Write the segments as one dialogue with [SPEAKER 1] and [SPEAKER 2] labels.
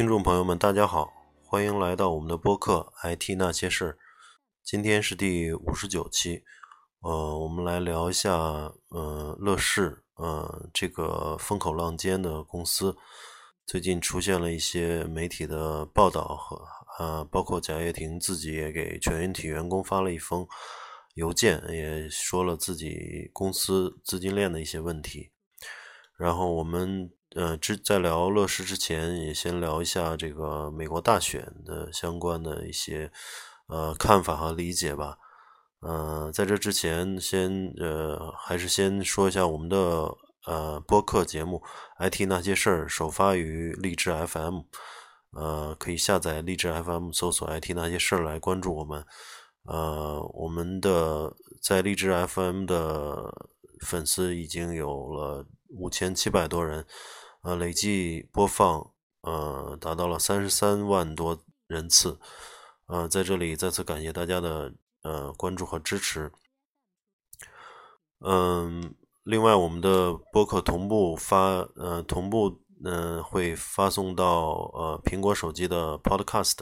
[SPEAKER 1] 听众朋友们，大家好，欢迎来到我们的播客《IT 那些事》。今天是第五十九期，呃，我们来聊一下，呃，乐视，呃，这个风口浪尖的公司，最近出现了一些媒体的报道和，呃，包括贾跃亭自己也给全运体员工发了一封邮件，也说了自己公司资金链的一些问题。然后我们。呃，之在聊乐视之前，也先聊一下这个美国大选的相关的一些呃看法和理解吧。呃，在这之前，先呃还是先说一下我们的呃播客节目《IT 那些事儿》，首发于荔枝 FM。呃，可以下载荔枝 FM，搜索《IT 那些事儿》来关注我们。呃，我们的在荔枝 FM 的粉丝已经有了五千七百多人。呃，累计播放呃达到了三十三万多人次，呃，在这里再次感谢大家的呃关注和支持。嗯，另外我们的播客同步发呃同步嗯会发送到呃苹果手机的 Podcast，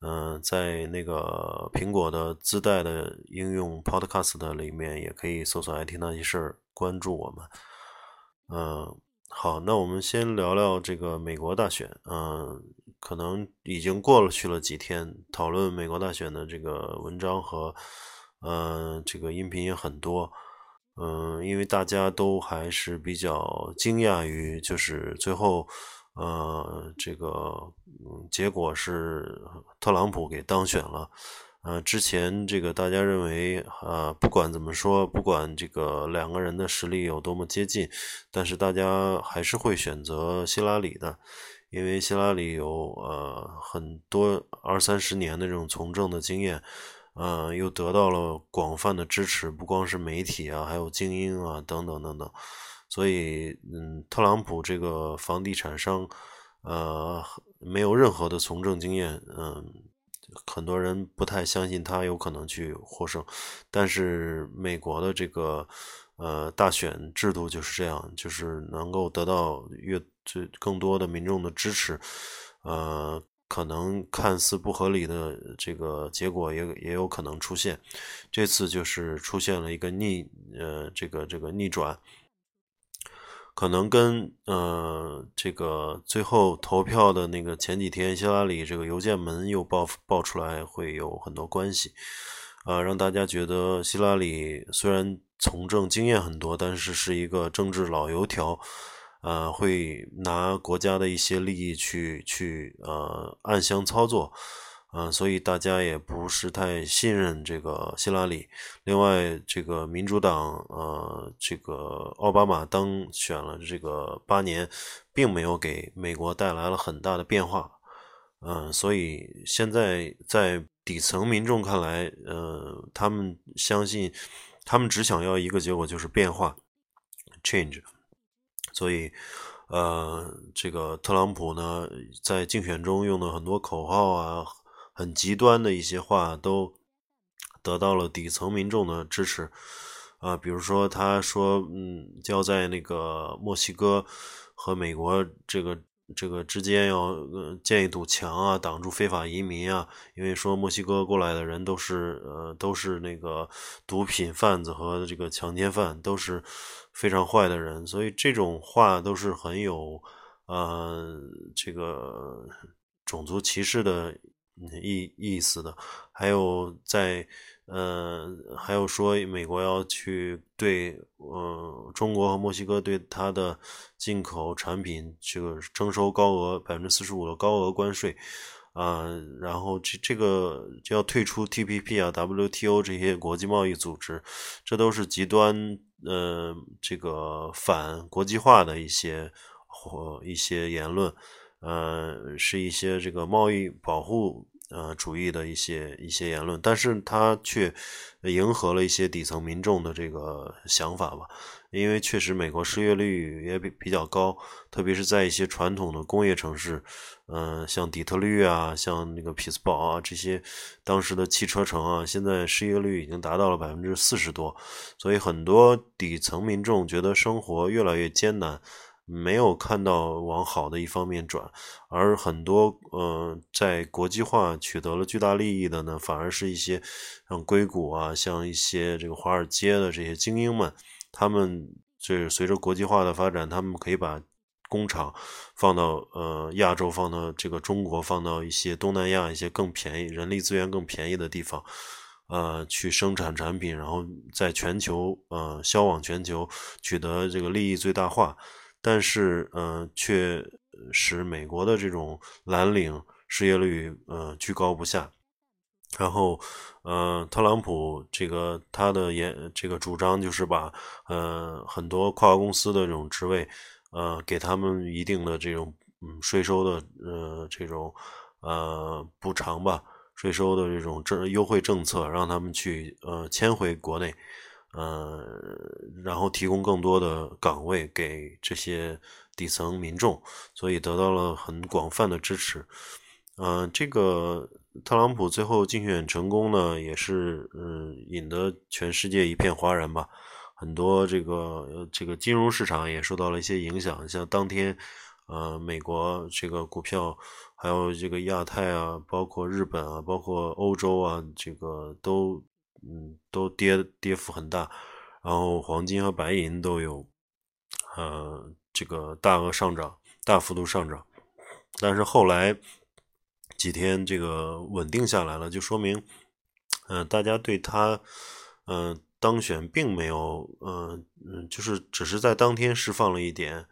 [SPEAKER 1] 嗯，在那个苹果的自带的应用 Podcast 里面也可以搜索“ “IT 那些事儿”，关注我们，嗯。好，那我们先聊聊这个美国大选。嗯，可能已经过了去了几天，讨论美国大选的这个文章和呃这个音频也很多。嗯，因为大家都还是比较惊讶于，就是最后呃这个结果是特朗普给当选了。呃，之前这个大家认为，呃，不管怎么说，不管这个两个人的实力有多么接近，但是大家还是会选择希拉里的，因为希拉里有呃很多二三十年的这种从政的经验，呃，又得到了广泛的支持，不光是媒体啊，还有精英啊，等等等等，所以，嗯，特朗普这个房地产商，呃，没有任何的从政经验，嗯。很多人不太相信他有可能去获胜，但是美国的这个呃大选制度就是这样，就是能够得到越最更多的民众的支持，呃，可能看似不合理的这个结果也也有可能出现。这次就是出现了一个逆呃这个这个逆转。可能跟呃这个最后投票的那个前几天，希拉里这个邮件门又爆爆出来，会有很多关系，呃，让大家觉得希拉里虽然从政经验很多，但是是一个政治老油条，呃，会拿国家的一些利益去去呃暗箱操作。嗯，所以大家也不是太信任这个希拉里。另外，这个民主党，呃，这个奥巴马当选了这个八年，并没有给美国带来了很大的变化。嗯，所以现在在底层民众看来，呃，他们相信，他们只想要一个结果，就是变化，change。所以，呃，这个特朗普呢，在竞选中用的很多口号啊。很极端的一些话都得到了底层民众的支持啊，比如说他说，嗯，要在那个墨西哥和美国这个这个之间要建一堵墙啊，挡住非法移民啊，因为说墨西哥过来的人都是呃都是那个毒品贩子和这个强奸犯，都是非常坏的人，所以这种话都是很有呃这个种族歧视的。意意思的，还有在，呃，还有说美国要去对，呃，中国和墨西哥对它的进口产品这个征收高额百分之四十五的高额关税，啊，然后这这个就要退出 TPP 啊、WTO 这些国际贸易组织，这都是极端，呃，这个反国际化的一些或一些言论。呃，是一些这个贸易保护呃主义的一些一些言论，但是他却迎合了一些底层民众的这个想法吧。因为确实美国失业率也比比较高，特别是在一些传统的工业城市，嗯，像底特律啊，像那个匹兹堡啊这些当时的汽车城啊，现在失业率已经达到了百分之四十多，所以很多底层民众觉得生活越来越艰难。没有看到往好的一方面转，而很多呃在国际化取得了巨大利益的呢，反而是一些像硅谷啊，像一些这个华尔街的这些精英们，他们就是随着国际化的发展，他们可以把工厂放到呃亚洲，放到这个中国，放到一些东南亚一些更便宜、人力资源更便宜的地方。呃，去生产产品，然后在全球呃销往全球，取得这个利益最大化，但是呃，却使美国的这种蓝领失业率呃居高不下。然后呃，特朗普这个他的言这个主张就是把呃很多跨国公司的这种职位呃给他们一定的这种嗯税收的呃这种呃补偿吧。税收的这种政优惠政策，让他们去呃迁回国内，呃，然后提供更多的岗位给这些底层民众，所以得到了很广泛的支持。嗯，这个特朗普最后竞选成功呢，也是嗯引得全世界一片哗然吧。很多这个这个金融市场也受到了一些影响，像当天呃美国这个股票。还有这个亚太啊，包括日本啊，包括欧洲啊，这个都嗯都跌跌幅很大，然后黄金和白银都有呃这个大额上涨，大幅度上涨，但是后来几天这个稳定下来了，就说明嗯大家对他嗯当选并没有嗯嗯就是只是在当天释放了一点。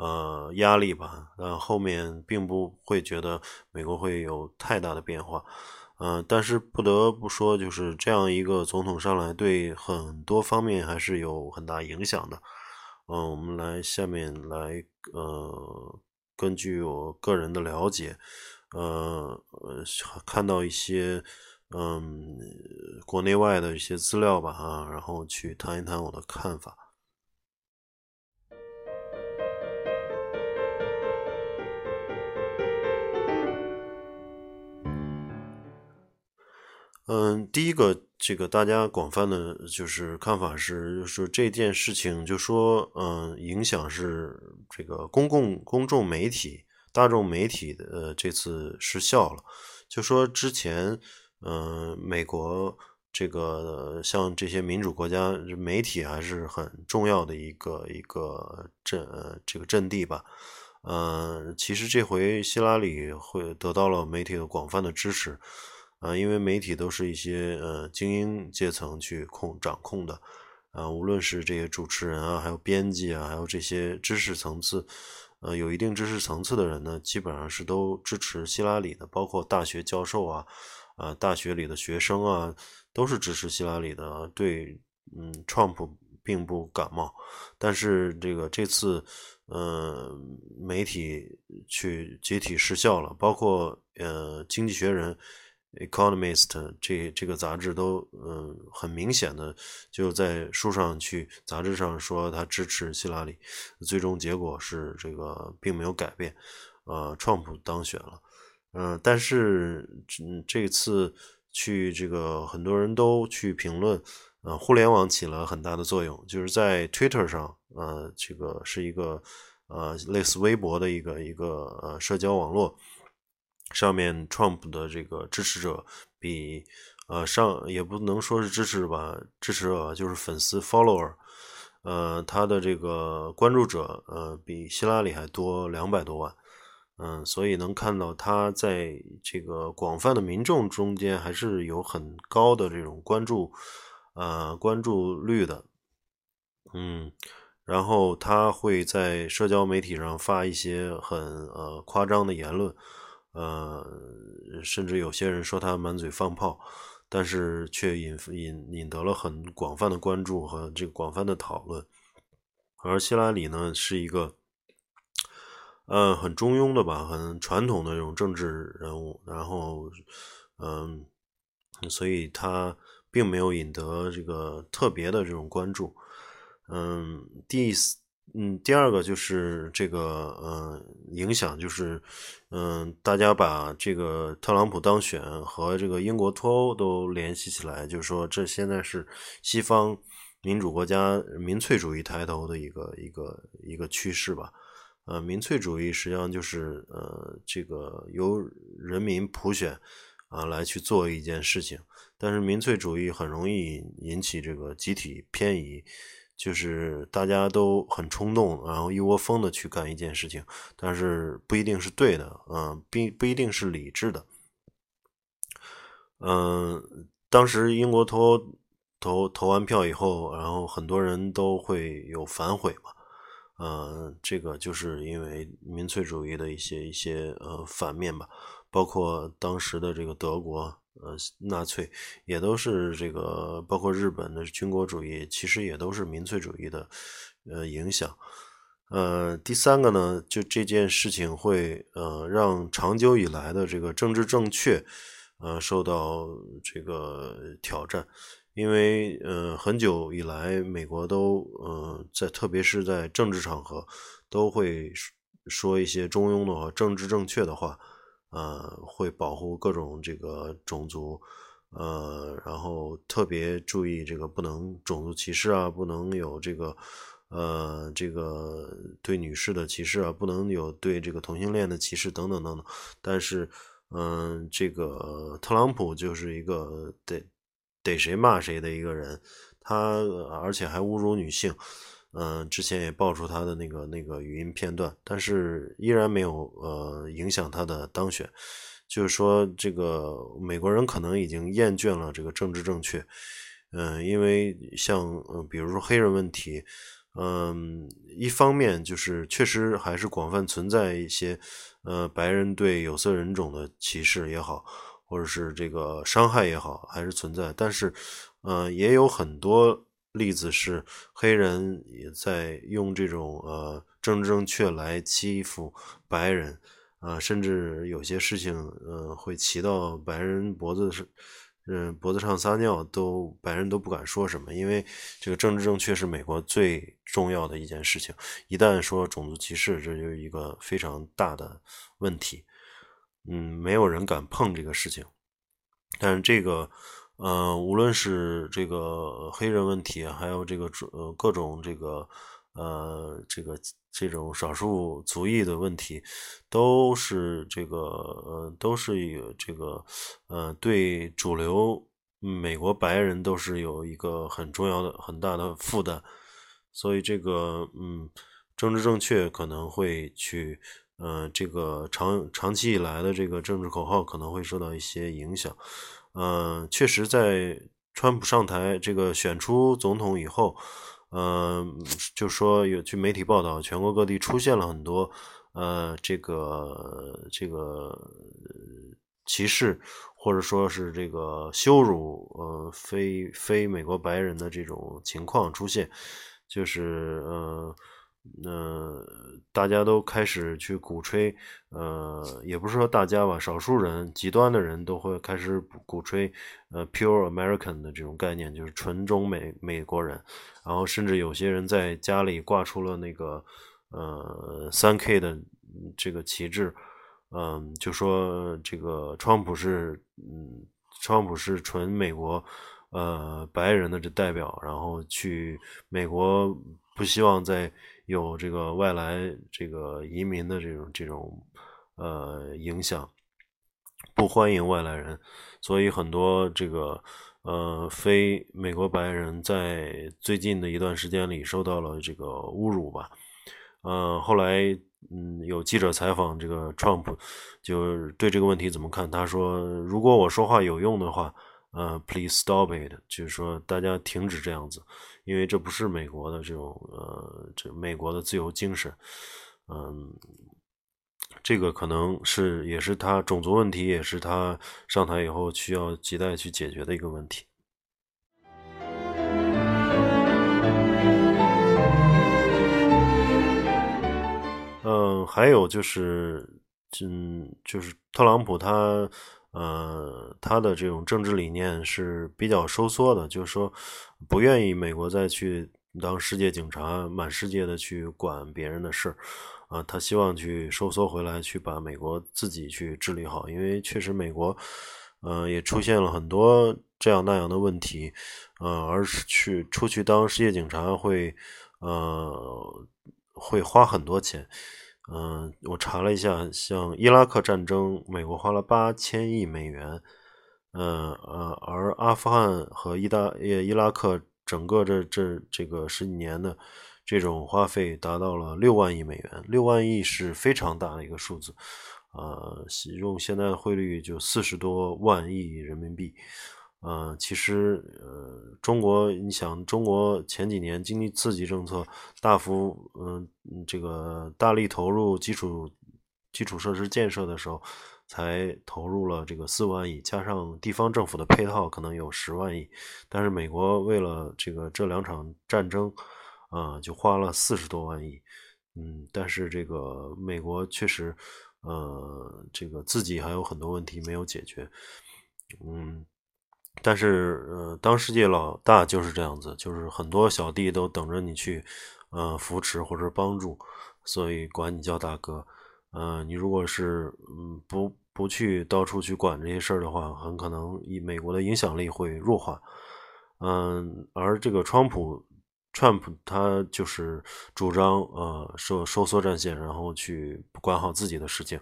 [SPEAKER 1] 呃，压力吧，呃，后面并不会觉得美国会有太大的变化，嗯，但是不得不说，就是这样一个总统上来，对很多方面还是有很大影响的，嗯，我们来下面来，呃，根据我个人的了解，呃，看到一些，嗯，国内外的一些资料吧，哈，然后去谈一谈我的看法。嗯，第一个，这个大家广泛的就是看法是，说这件事情，就说，嗯，影响是这个公共公众媒体、大众媒体的，这次失效了。就说之前，嗯，美国这个像这些民主国家，媒体还是很重要的一个一个阵这个阵地吧。嗯，其实这回希拉里会得到了媒体的广泛的支持。啊，因为媒体都是一些呃精英阶层去控掌控的，啊，无论是这些主持人啊，还有编辑啊，还有这些知识层次，呃，有一定知识层次的人呢，基本上是都支持希拉里的，包括大学教授啊，啊，大学里的学生啊，都是支持希拉里的。对，嗯，Trump 并不感冒，但是这个这次，呃，媒体去集体失效了，包括呃，经济学人。Economist 这这个杂志都嗯很明显的就在书上去杂志上说他支持希拉里，最终结果是这个并没有改变，呃，Trump 当选了，嗯，但是这这次去这个很多人都去评论，呃，互联网起了很大的作用，就是在 Twitter 上，呃，这个是一个呃类似微博的一个一个呃社交网络。上面 Trump 的这个支持者比呃上也不能说是支持吧，支持者就是粉丝 follower，呃他的这个关注者呃比希拉里还多两百多万，嗯，所以能看到他在这个广泛的民众中间还是有很高的这种关注呃关注率的，嗯，然后他会在社交媒体上发一些很呃夸张的言论。呃，甚至有些人说他满嘴放炮，但是却引引引得了很广泛的关注和这个广泛的讨论。而希拉里呢，是一个，呃，很中庸的吧，很传统的这种政治人物。然后，嗯，所以他并没有引得这个特别的这种关注。嗯，第四。嗯，第二个就是这个，呃，影响就是，嗯，大家把这个特朗普当选和这个英国脱欧都联系起来，就是说这现在是西方民主国家民粹主义抬头的一个一个一个趋势吧。呃，民粹主义实际上就是呃，这个由人民普选啊来去做一件事情，但是民粹主义很容易引起这个集体偏移，就是大家都很冲动，然后一窝蜂的去干一件事情，但是不一定是对的，嗯，并不一定是理智的。嗯，当时英国投投投完票以后，然后很多人都会有反悔嘛。呃，这个就是因为民粹主义的一些一些呃反面吧，包括当时的这个德国，呃，纳粹也都是这个，包括日本的军国主义，其实也都是民粹主义的呃影响。呃，第三个呢，就这件事情会呃让长久以来的这个政治正确呃受到这个挑战。因为呃，很久以来，美国都呃在，特别是在政治场合，都会说一些中庸的话、政治正确的话，呃，会保护各种这个种族，呃，然后特别注意这个不能种族歧视啊，不能有这个呃这个对女士的歧视啊，不能有对这个同性恋的歧视等等等等。但是，嗯，这个特朗普就是一个逮。逮谁骂谁的一个人，他而且还侮辱女性，嗯，之前也爆出他的那个那个语音片段，但是依然没有呃影响他的当选。就是说，这个美国人可能已经厌倦了这个政治正确，嗯，因为像嗯，比如说黑人问题，嗯，一方面就是确实还是广泛存在一些呃白人对有色人种的歧视也好。或者是这个伤害也好，还是存在，但是，呃，也有很多例子是黑人也在用这种呃政治正确来欺负白人，啊，甚至有些事情，呃，会骑到白人脖子上，嗯，脖子上撒尿，都白人都不敢说什么，因为这个政治正确是美国最重要的一件事情，一旦说种族歧视，这就是一个非常大的问题。嗯，没有人敢碰这个事情，但是这个，呃，无论是这个黑人问题，还有这个呃各种这个呃这个这种少数族裔的问题，都是这个呃都是有这个呃对主流美国白人都是有一个很重要的很大的负担，所以这个嗯政治正确可能会去。呃，这个长长期以来的这个政治口号可能会受到一些影响。呃，确实，在川普上台这个选出总统以后，呃，就说有据媒体报道，全国各地出现了很多呃，这个这个歧视或者说是这个羞辱呃非非美国白人的这种情况出现，就是呃。呃，大家都开始去鼓吹，呃，也不是说大家吧，少数人极端的人都会开始鼓吹，呃，pure American 的这种概念，就是纯中美美国人。然后甚至有些人在家里挂出了那个呃三 K 的这个旗帜，嗯，就说这个川普是，嗯，川普是纯美国呃白人的这代表，然后去美国不希望在。有这个外来这个移民的这种这种呃影响，不欢迎外来人，所以很多这个呃非美国白人在最近的一段时间里受到了这个侮辱吧。呃，后来嗯有记者采访这个 Trump，就对这个问题怎么看？他说：“如果我说话有用的话，呃，Please stop it，就是说大家停止这样子。”因为这不是美国的这种呃，这美国的自由精神，嗯，这个可能是也是他种族问题，也是他上台以后需要亟待去解决的一个问题。嗯，还有就是，嗯，就是特朗普他。呃，他的这种政治理念是比较收缩的，就是说不愿意美国再去当世界警察，满世界的去管别人的事儿啊。他希望去收缩回来，去把美国自己去治理好。因为确实美国，呃，也出现了很多这样那样的问题，呃，而是去出去当世界警察会，呃，会花很多钱。嗯，我查了一下，像伊拉克战争，美国花了八千亿美元，嗯呃，而阿富汗和伊达伊伊拉克整个这这这个十几年的这种花费达到了六万亿美元，六万亿是非常大的一个数字，呃，用现在的汇率就四十多万亿人民币。呃，其实，呃，中国，你想，中国前几年经济刺激政策大幅，嗯，这个大力投入基础基础设施建设的时候，才投入了这个四万亿，加上地方政府的配套，可能有十万亿。但是美国为了这个这两场战争，啊，就花了四十多万亿。嗯，但是这个美国确实，呃，这个自己还有很多问题没有解决。嗯。但是，呃，当世界老大就是这样子，就是很多小弟都等着你去，呃，扶持或者帮助，所以管你叫大哥。呃，你如果是，嗯，不不去到处去管这些事儿的话，很可能以美国的影响力会弱化。嗯，而这个川普。Trump 他就是主张呃收收缩战线，然后去管好自己的事情，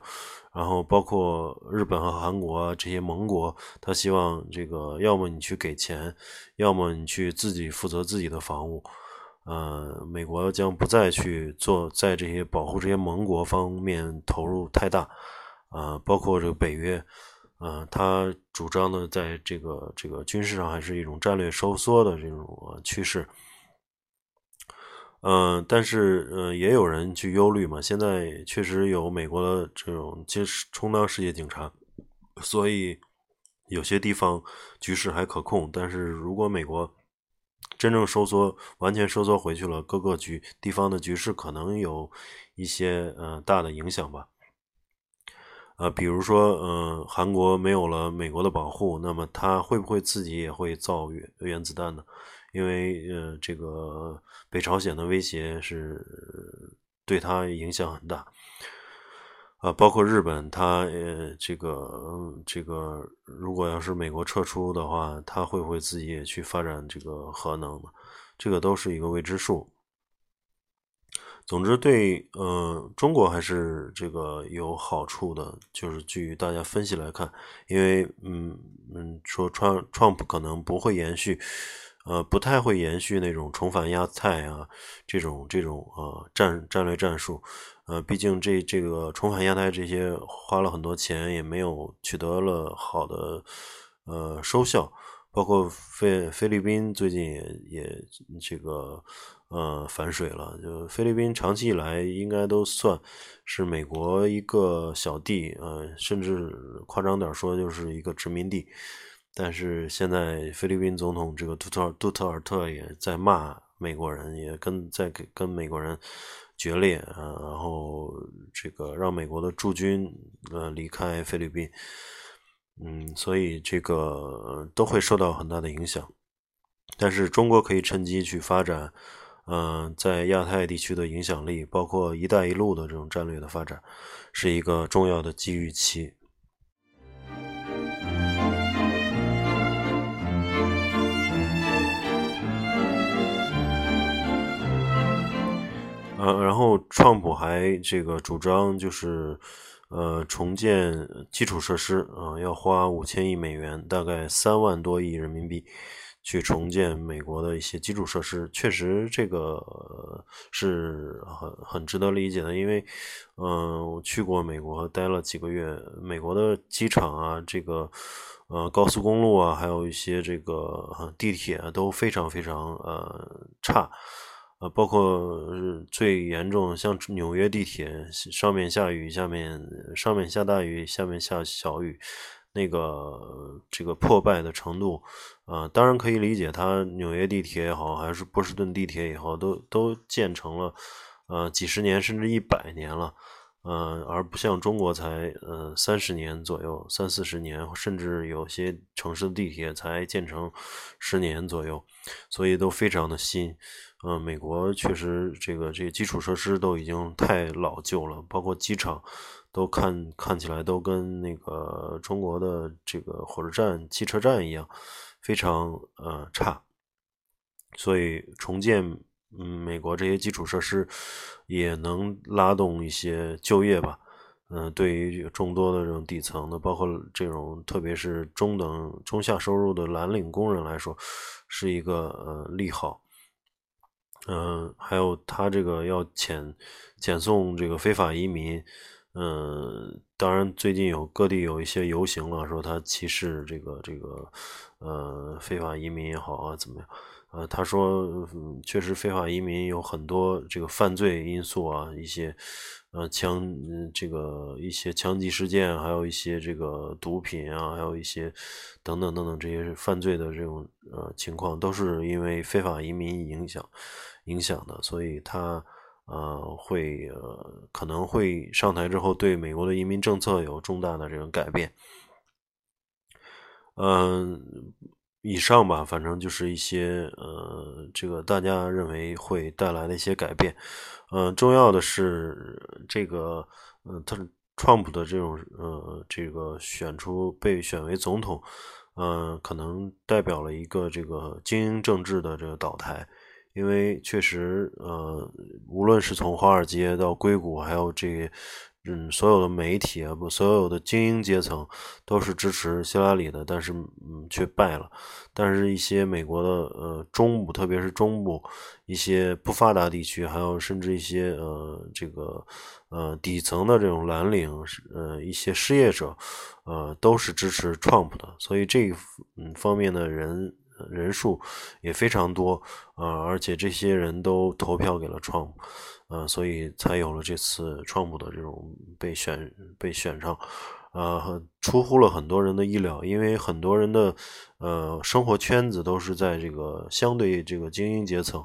[SPEAKER 1] 然后包括日本和韩国这些盟国，他希望这个要么你去给钱，要么你去自己负责自己的防务。呃，美国将不再去做在这些保护这些盟国方面投入太大。啊，包括这个北约，呃，他主张的在这个这个军事上还是一种战略收缩的这种趋势。嗯，但是，嗯，也有人去忧虑嘛。现在确实有美国的这种其实充当世界警察，所以有些地方局势还可控。但是如果美国真正收缩，完全收缩回去了，各个局地方的局势可能有一些呃大的影响吧。呃，比如说，嗯，韩国没有了美国的保护，那么他会不会自己也会造原原子弹呢？因为呃，这个北朝鲜的威胁是对他影响很大，啊，包括日本，他呃，这个这个，如果要是美国撤出的话，他会不会自己也去发展这个核能呢？这个都是一个未知数。总之，对呃中国还是这个有好处的，就是据大家分析来看，因为嗯嗯，说川 Trump 可能不会延续。呃，不太会延续那种重返亚太啊，这种这种呃战战略战术，呃，毕竟这这个重返亚太这些花了很多钱，也没有取得了好的呃收效，包括菲菲律宾最近也也这个呃反水了，就菲律宾长期以来应该都算是美国一个小弟，呃，甚至夸张点说就是一个殖民地。但是现在菲律宾总统这个杜特尔杜特尔特也在骂美国人，也跟在跟跟美国人决裂啊，然后这个让美国的驻军呃离开菲律宾，嗯，所以这个都会受到很大的影响。但是中国可以趁机去发展，嗯，在亚太地区的影响力，包括“一带一路”的这种战略的发展，是一个重要的机遇期。然后创普还这个主张就是，呃，重建基础设施啊，要花五千亿美元，大概三万多亿人民币，去重建美国的一些基础设施。确实，这个是很很值得理解的，因为，嗯，我去过美国待了几个月，美国的机场啊，这个呃高速公路啊，还有一些这个地铁都非常非常呃差。呃，包括最严重，像纽约地铁，上面下雨，下面上面下大雨，下面下小雨，那个这个破败的程度，啊，当然可以理解，它纽约地铁也好，还是波士顿地铁也好，都都建成了，呃，几十年甚至一百年了，呃，而不像中国才呃三十年左右，三四十年，甚至有些城市的地铁才建成十年左右，所以都非常的新。嗯，美国确实这个这个基础设施都已经太老旧了，包括机场都看看起来都跟那个中国的这个火车站、汽车站一样，非常呃差。所以重建嗯，美国这些基础设施也能拉动一些就业吧。嗯，对于众多的这种底层的，包括这种特别是中等、中下收入的蓝领工人来说，是一个呃利好。嗯，还有他这个要遣遣送这个非法移民，嗯，当然最近有各地有一些游行了，说他歧视这个这个呃非法移民也好啊，怎么样？呃，他说，确实非法移民有很多这个犯罪因素啊，一些，呃，枪，这个一些枪击事件，还有一些这个毒品啊，还有一些等等等等这些犯罪的这种呃情况，都是因为非法移民影响影响的，所以他呃会呃可能会上台之后对美国的移民政策有重大的这种改变，嗯。以上吧，反正就是一些呃，这个大家认为会带来的一些改变。嗯，重要的是这个，嗯，他川普的这种呃，这个选出被选为总统，嗯，可能代表了一个这个精英政治的这个倒台，因为确实呃，无论是从华尔街到硅谷，还有这。嗯，所有的媒体啊，不，所有的精英阶层都是支持希拉里的，但是嗯，却败了。但是，一些美国的呃中部，特别是中部一些不发达地区，还有甚至一些呃这个呃底层的这种蓝领，呃一些失业者，呃都是支持 Trump 的。所以这嗯方面的人人数也非常多啊，而且这些人都投票给了创。呃，所以才有了这次川普的这种被选被选上，呃，出乎了很多人的意料，因为很多人的呃生活圈子都是在这个相对这个精英阶层，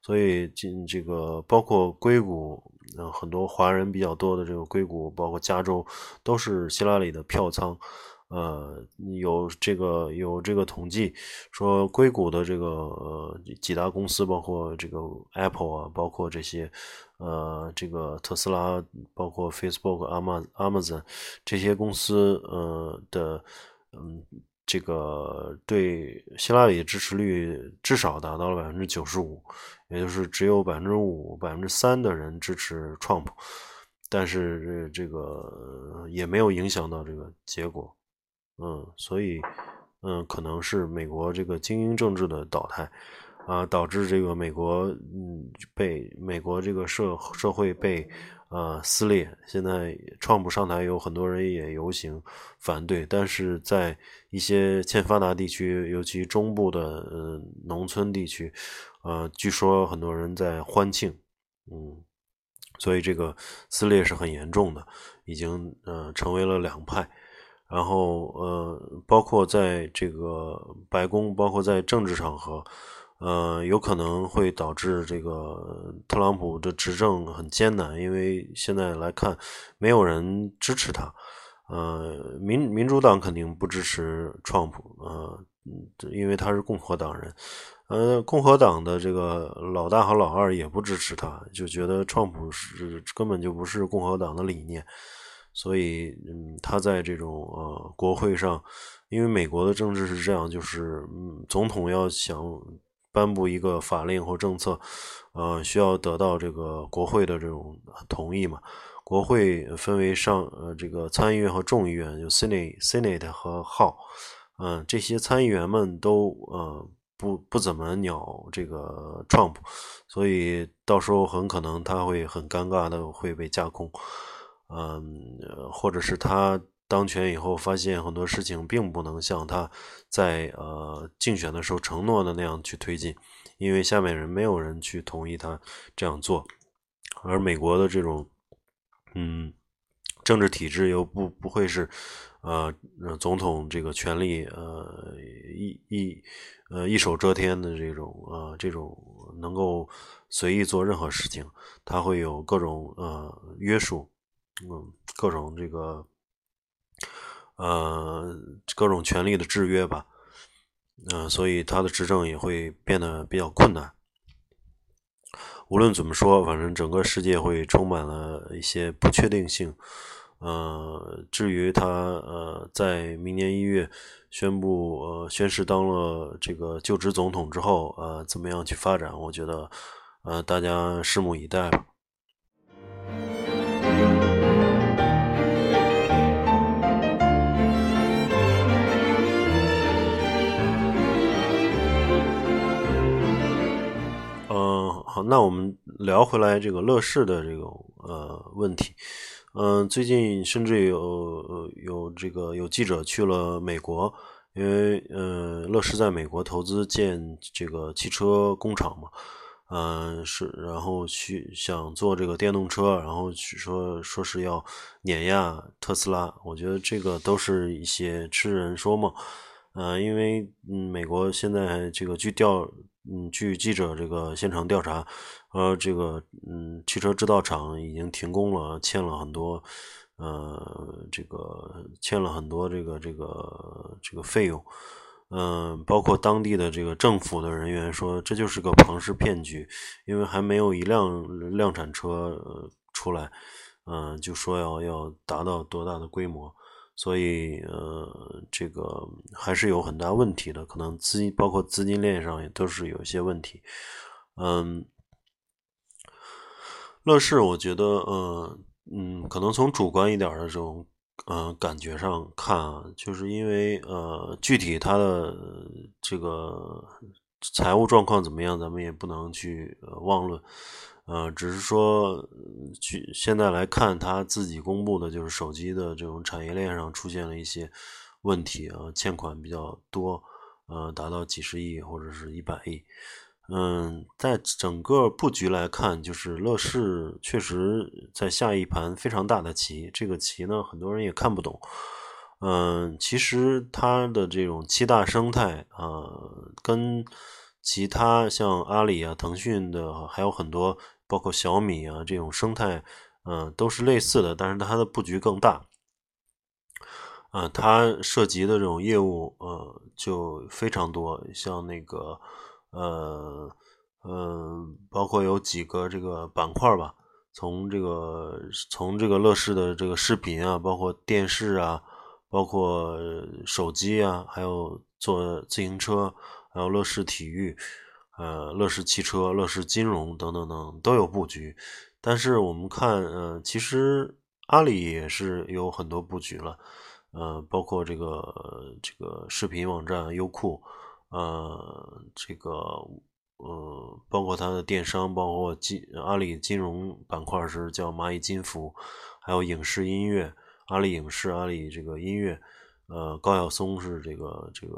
[SPEAKER 1] 所以进这个包括硅谷，呃，很多华人比较多的这个硅谷，包括加州，都是希拉里的票仓。呃，有这个有这个统计说，硅谷的这个呃几大公司，包括这个 Apple 啊，包括这些呃这个特斯拉，包括 Facebook、Amazon、Amazon 这些公司呃的嗯这个对希拉里支持率至少达到了百分之九十五，也就是只有百分之五、百分之三的人支持 Trump，但是这个也没有影响到这个结果。嗯，所以，嗯，可能是美国这个精英政治的倒台，啊，导致这个美国，嗯，被美国这个社社会被，呃，撕裂。现在创普上台，有很多人也游行反对，但是在一些欠发达地区，尤其中部的，呃，农村地区，呃，据说很多人在欢庆，嗯，所以这个撕裂是很严重的，已经，呃，成为了两派。然后，呃，包括在这个白宫，包括在政治场合，呃，有可能会导致这个特朗普的执政很艰难，因为现在来看，没有人支持他。呃，民民主党肯定不支持川普，呃，因为他是共和党人。呃，共和党的这个老大和老二也不支持他，就觉得川普是根本就不是共和党的理念。所以，嗯，他在这种呃国会上，因为美国的政治是这样，就是嗯，总统要想颁布一个法令或政策，呃，需要得到这个国会的这种同意嘛。国会分为上呃这个参议院和众议院，就 Senate、Senate 和 House，嗯，这些参议员们都呃不不怎么鸟这个 Trump，所以到时候很可能他会很尴尬的会被架空。嗯，或者是他当权以后发现很多事情并不能像他在呃竞选的时候承诺的那样去推进，因为下面人没有人去同意他这样做，而美国的这种嗯政治体制又不不会是呃总统这个权力呃一一呃一手遮天的这种呃这种能够随意做任何事情，他会有各种呃约束。嗯，各种这个，呃，各种权力的制约吧，嗯，所以他的执政也会变得比较困难。无论怎么说，反正整个世界会充满了一些不确定性。呃，至于他呃在明年一月宣布呃宣誓当了这个就职总统之后，呃，怎么样去发展，我觉得呃，大家拭目以待吧。那我们聊回来这个乐视的这个呃问题。嗯，最近甚至有有这个有记者去了美国，因为呃，乐视在美国投资建这个汽车工厂嘛，嗯，是，然后去想做这个电动车，然后去说说是要碾压特斯拉。我觉得这个都是一些痴人说梦。呃，因为嗯，美国现在这个据调。嗯，据记者这个现场调查，呃，这个嗯，汽车制造厂已经停工了，欠了很多，呃，这个欠了很多这个这个这个费用，嗯，包括当地的这个政府的人员说，这就是个庞氏骗局，因为还没有一辆量产车出来，嗯，就说要要达到多大的规模。所以，呃，这个还是有很大问题的，可能资金包括资金链上也都是有一些问题。嗯，乐视，我觉得，呃，嗯，可能从主观一点的这种，呃，感觉上看啊，就是因为，呃，具体它的这个财务状况怎么样，咱们也不能去妄论。呃，只是说，去现在来看，他自己公布的就是手机的这种产业链上出现了一些问题啊，欠款比较多，呃，达到几十亿或者是一百亿。嗯，在整个布局来看，就是乐视确实在下一盘非常大的棋，这个棋呢，很多人也看不懂。嗯，其实它的这种七大生态啊，跟其他像阿里啊、腾讯的还有很多。包括小米啊这种生态，嗯，都是类似的，但是它的布局更大，嗯，它涉及的这种业务，呃，就非常多，像那个，呃，嗯，包括有几个这个板块吧，从这个从这个乐视的这个视频啊，包括电视啊，包括手机啊，还有做自行车，还有乐视体育。呃，乐视汽车、乐视金融等等等都有布局，但是我们看，呃，其实阿里也是有很多布局了，呃，包括这个这个视频网站优酷，呃，这个呃，包括它的电商，包括金阿里金融板块是叫蚂蚁金服，还有影视音乐，阿里影视、阿里这个音乐，呃，高晓松是这个这个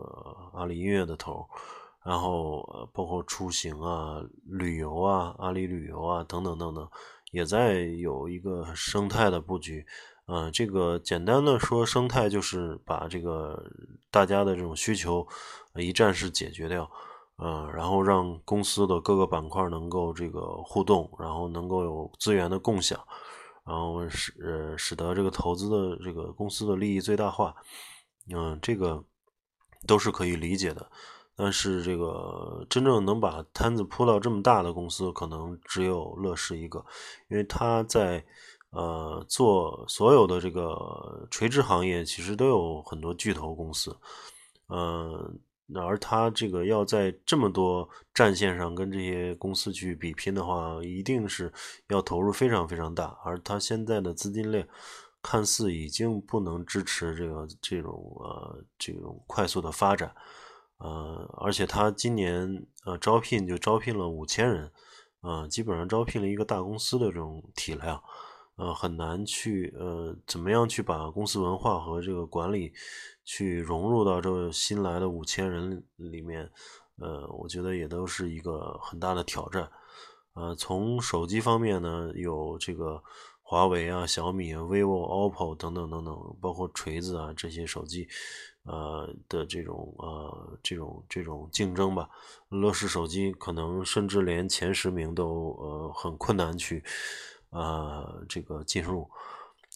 [SPEAKER 1] 阿里音乐的头。然后，包括出行啊、旅游啊、阿里旅游啊等等等等，也在有一个生态的布局。嗯，这个简单的说，生态就是把这个大家的这种需求一站式解决掉，嗯，然后让公司的各个板块能够这个互动，然后能够有资源的共享，然后使呃使得这个投资的这个公司的利益最大化。嗯，这个都是可以理解的。但是这个真正能把摊子铺到这么大的公司，可能只有乐视一个，因为他在呃做所有的这个垂直行业，其实都有很多巨头公司，嗯，而他这个要在这么多战线上跟这些公司去比拼的话，一定是要投入非常非常大，而他现在的资金链看似已经不能支持这个这种呃这种快速的发展。呃，而且他今年呃招聘就招聘了五千人，呃，基本上招聘了一个大公司的这种体量，呃，很难去呃怎么样去把公司文化和这个管理去融入到这新来的五千人里面，呃，我觉得也都是一个很大的挑战。呃，从手机方面呢，有这个华为啊、小米、vivo、oppo 等等等等，包括锤子啊这些手机。呃的这种呃这种这种竞争吧，乐视手机可能甚至连前十名都呃很困难去呃这个进入。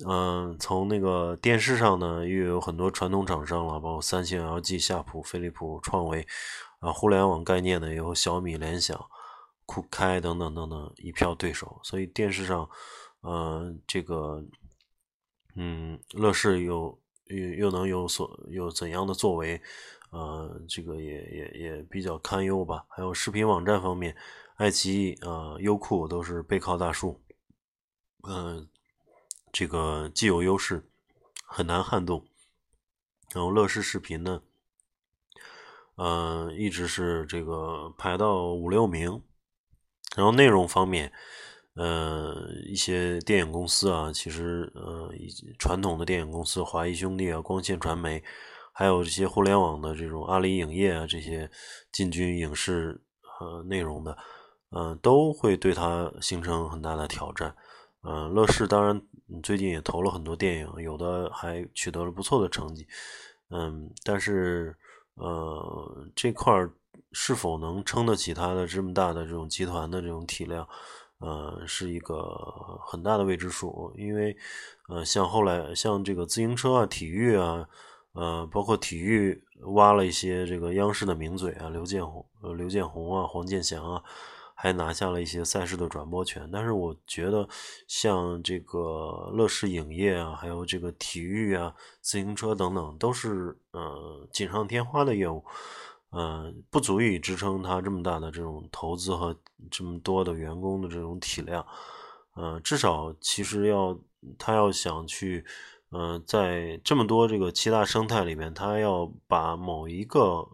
[SPEAKER 1] 嗯，从那个电视上呢，又有很多传统厂商了，包括三星、LG、夏普、飞利浦、创维啊，互联网概念的有小米、联想、酷开等等等等一票对手。所以电视上，呃，这个嗯，乐视有。又又能有所有怎样的作为？呃，这个也也也比较堪忧吧。还有视频网站方面，爱奇艺啊、优酷都是背靠大树，嗯，这个既有优势，很难撼动。然后乐视视频呢，嗯，一直是这个排到五六名。然后内容方面，呃，一些电影公司啊，其实呃，传统的电影公司，华谊兄弟啊、光线传媒，还有这些互联网的这种阿里影业啊，这些进军影视呃内容的，嗯，都会对它形成很大的挑战。嗯，乐视当然最近也投了很多电影，有的还取得了不错的成绩。嗯，但是呃，这块儿。是否能撑得起它的这么大的这种集团的这种体量，呃，是一个很大的未知数。因为，呃，像后来像这个自行车啊、体育啊，呃，包括体育挖了一些这个央视的名嘴啊，刘建宏、呃刘建宏啊、黄健翔啊，还拿下了一些赛事的转播权。但是我觉得，像这个乐视影业啊，还有这个体育啊、自行车等等，都是呃锦上添花的业务。嗯，不足以支撑它这么大的这种投资和这么多的员工的这种体量。嗯，至少其实要他要想去，嗯，在这么多这个七大生态里面，他要把某一个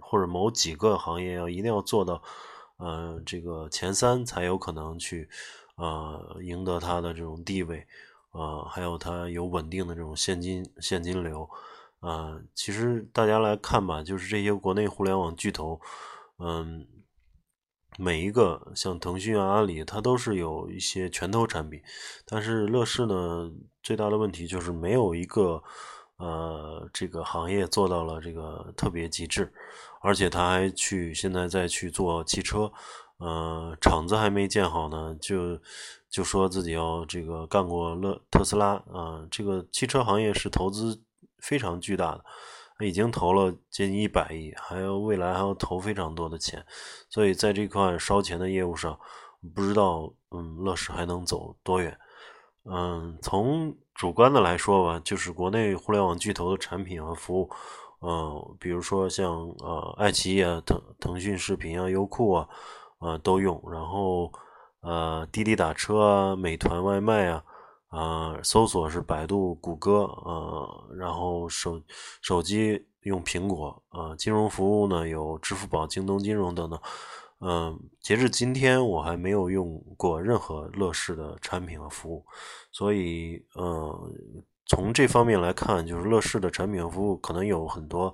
[SPEAKER 1] 或者某几个行业要一定要做到，呃，这个前三才有可能去，呃，赢得他的这种地位，呃，还有他有稳定的这种现金现金流。啊，其实大家来看吧，就是这些国内互联网巨头，嗯，每一个像腾讯啊、阿里，它都是有一些拳头产品，但是乐视呢，最大的问题就是没有一个呃这个行业做到了这个特别极致，而且他还去现在再去做汽车，呃，厂子还没建好呢，就就说自己要这个干过乐特斯拉啊，这个汽车行业是投资。非常巨大的，已经投了接近一百亿，还有未来还要投非常多的钱，所以在这块烧钱的业务上，不知道嗯乐视还能走多远。嗯，从主观的来说吧，就是国内互联网巨头的产品和服务，呃，比如说像呃爱奇艺啊、腾腾讯视频啊、优酷啊，呃都用，然后呃滴滴打车啊、美团外卖啊。啊，搜索是百度、谷歌，呃，然后手手机用苹果，啊，金融服务呢有支付宝、京东金融等等，嗯，截至今天我还没有用过任何乐视的产品和服务，所以，呃，从这方面来看，就是乐视的产品和服务可能有很多，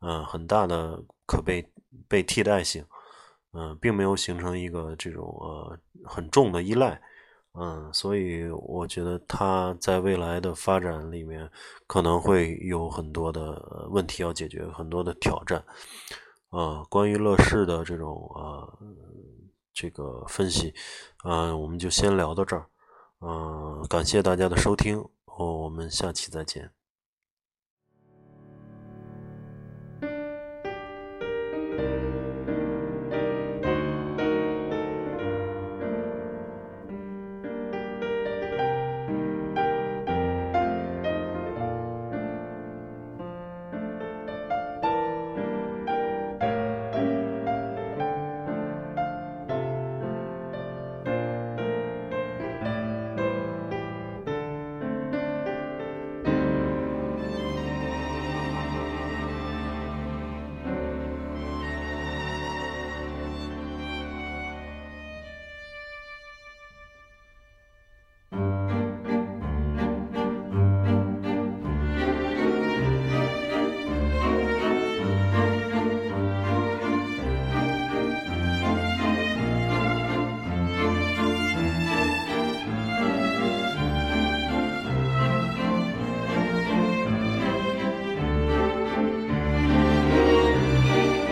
[SPEAKER 1] 嗯，很大的可被被替代性，嗯，并没有形成一个这种呃很重的依赖。嗯，所以我觉得它在未来的发展里面可能会有很多的问题要解决，很多的挑战。啊，关于乐视的这种啊这个分析，嗯，我们就先聊到这儿。嗯，感谢大家的收听，哦我们下期再见。